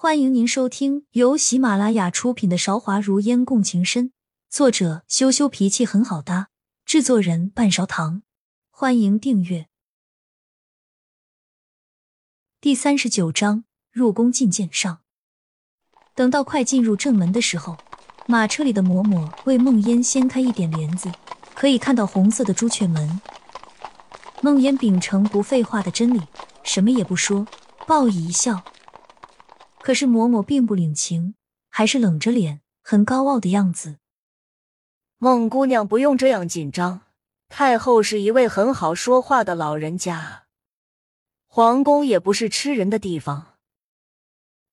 欢迎您收听由喜马拉雅出品的《韶华如烟共情深》，作者羞羞脾气很好搭，制作人半勺糖。欢迎订阅。第三十九章入宫觐见上。等到快进入正门的时候，马车里的嬷嬷为梦烟掀开一点帘子，可以看到红色的朱雀门。梦烟秉承不废话的真理，什么也不说，报以一笑。可是嬷嬷并不领情，还是冷着脸，很高傲的样子。孟姑娘不用这样紧张，太后是一位很好说话的老人家，皇宫也不是吃人的地方。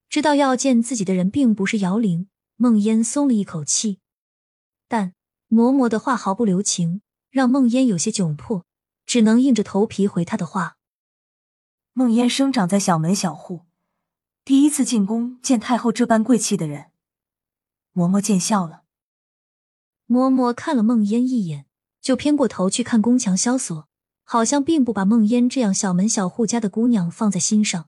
知道要见自己的人并不是姚玲，孟烟松了一口气。但嬷嬷的话毫不留情，让孟烟有些窘迫，只能硬着头皮回她的话。孟烟生长在小门小户。第一次进宫见太后这般贵气的人，嬷嬷见笑了。嬷嬷看了孟烟一眼，就偏过头去看宫墙萧索，好像并不把孟烟这样小门小户家的姑娘放在心上。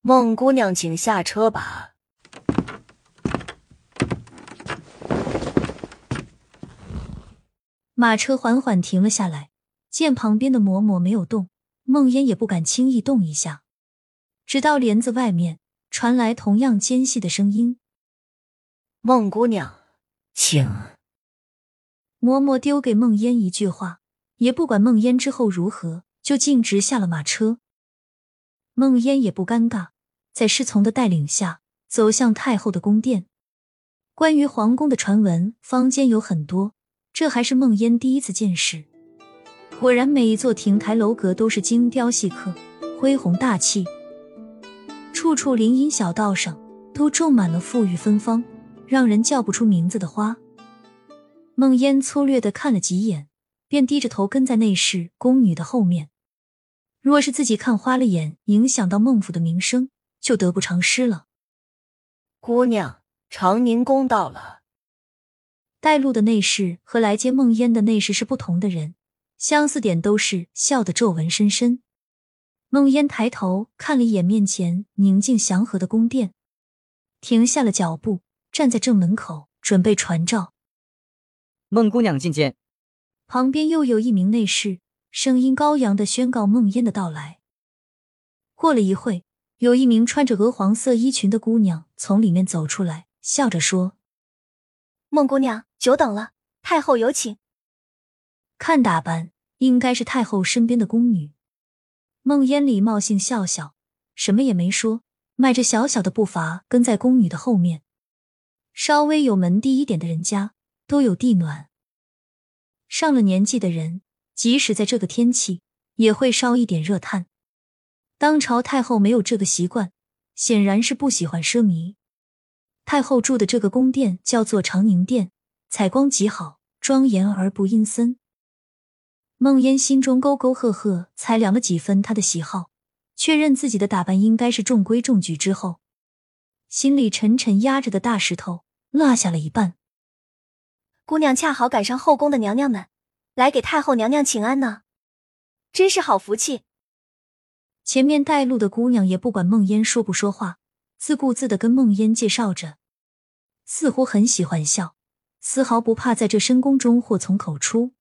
孟姑娘，请下车吧。马车缓缓停了下来，见旁边的嬷嬷没有动，孟烟也不敢轻易动一下。直到帘子外面传来同样尖细的声音：“孟姑娘，请。”嬷嬷丢给孟烟一句话，也不管孟烟之后如何，就径直下了马车。孟烟也不尴尬，在侍从的带领下走向太后的宫殿。关于皇宫的传闻，坊间有很多，这还是孟烟第一次见识。果然，每一座亭台楼阁都是精雕细刻，恢宏大气。处处林荫小道上都种满了馥郁芬芳、让人叫不出名字的花。孟烟粗略的看了几眼，便低着头跟在内侍宫女的后面。若是自己看花了眼，影响到孟府的名声，就得不偿失了。姑娘，长宁宫到了。带路的内侍和来接孟烟的内侍是不同的人，相似点都是笑得皱纹深深。孟烟抬头看了一眼面前宁静祥和的宫殿，停下了脚步，站在正门口准备传召。孟姑娘觐见。旁边又有一名内侍，声音高扬的宣告孟烟的到来。过了一会，有一名穿着鹅黄色衣裙的姑娘从里面走出来，笑着说：“孟姑娘，久等了，太后有请。”看打扮，应该是太后身边的宫女。孟烟礼貌性笑笑，什么也没说，迈着小小的步伐跟在宫女的后面。稍微有门第一点的人家都有地暖，上了年纪的人，即使在这个天气，也会烧一点热炭。当朝太后没有这个习惯，显然是不喜欢奢靡。太后住的这个宫殿叫做长宁殿，采光极好，庄严而不阴森。孟烟心中沟沟壑壑，才量了几分他的喜好，确认自己的打扮应该是中规中矩之后，心里沉沉压着的大石头落下了一半。姑娘恰好赶上后宫的娘娘们来给太后娘娘请安呢，真是好福气。前面带路的姑娘也不管孟烟说不说话，自顾自的跟孟烟介绍着，似乎很喜欢笑，丝毫不怕在这深宫中祸从口出。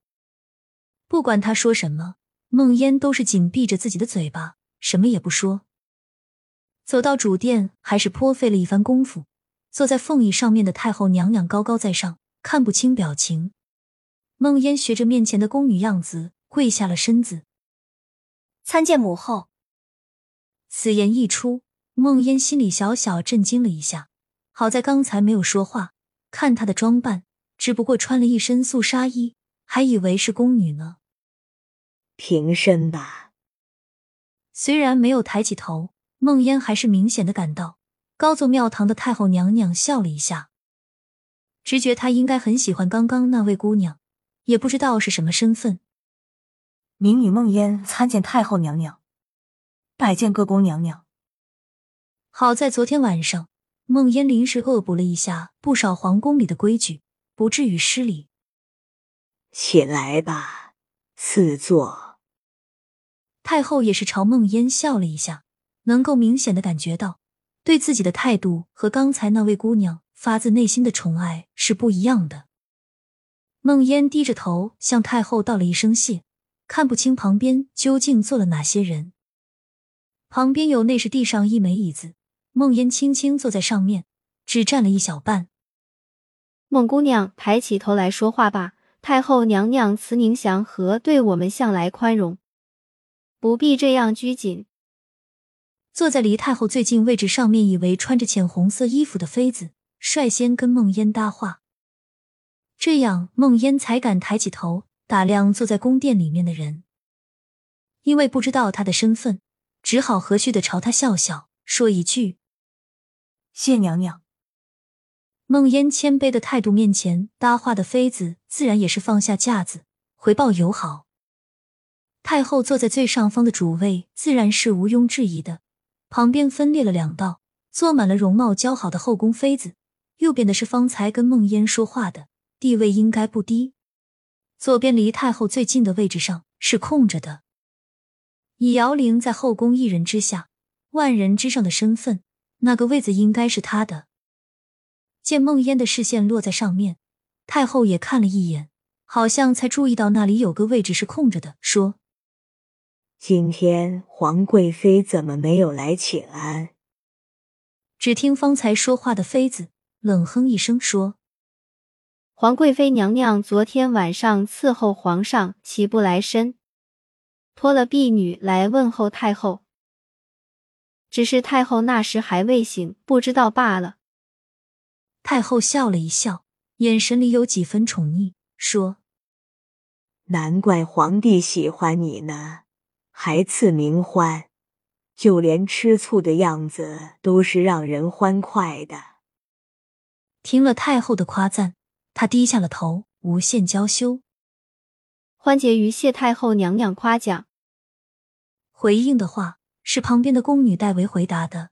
不管他说什么，孟烟都是紧闭着自己的嘴巴，什么也不说。走到主殿，还是颇费了一番功夫。坐在凤椅上面的太后娘娘高高在上，看不清表情。孟烟学着面前的宫女样子，跪下了身子，参见母后。此言一出，孟烟心里小小震惊了一下。好在刚才没有说话，看她的装扮，只不过穿了一身素纱衣。还以为是宫女呢。平身吧。虽然没有抬起头，梦烟还是明显的感到高坐庙堂的太后娘娘笑了一下，直觉她应该很喜欢刚刚那位姑娘，也不知道是什么身份。民女梦烟参见太后娘娘，拜见各宫娘娘。好在昨天晚上，梦烟临时恶补了一下不少皇宫里的规矩，不至于失礼。起来吧，赐座。太后也是朝梦烟笑了一下，能够明显的感觉到，对自己的态度和刚才那位姑娘发自内心的宠爱是不一样的。梦烟低着头向太后道了一声谢，看不清旁边究竟坐了哪些人。旁边有内侍递上一枚椅子，梦烟轻轻坐在上面，只占了一小半。孟姑娘抬起头来说话吧。太后娘娘慈宁祥和，对我们向来宽容，不必这样拘谨。坐在离太后最近位置上面以为穿着浅红色衣服的妃子，率先跟孟烟搭话。这样，孟烟才敢抬起头打量坐在宫殿里面的人。因为不知道他的身份，只好和煦的朝他笑笑，说一句：“谢娘娘。”孟烟谦卑的态度面前，搭话的妃子自然也是放下架子，回报友好。太后坐在最上方的主位，自然是毋庸置疑的。旁边分列了两道，坐满了容貌姣好的后宫妃子。右边的是方才跟孟烟说话的。地位应该不低，左边离太后最近的位置上是空着的。以姚玲在后宫一人之下、万人之上的身份，那个位子应该是她的。见梦烟的视线落在上面，太后也看了一眼，好像才注意到那里有个位置是空着的，说：“今天皇贵妃怎么没有来请安？”只听方才说话的妃子冷哼一声说。皇贵妃娘娘昨天晚上伺候皇上，起不来身，托了婢女来问候太后。只是太后那时还未醒，不知道罢了。太后笑了一笑，眼神里有几分宠溺，说：“难怪皇帝喜欢你呢，还赐名欢，就连吃醋的样子都是让人欢快的。”听了太后的夸赞。他低下了头，无限娇羞。欢结于谢太后娘娘夸奖。回应的话是旁边的宫女代为回答的。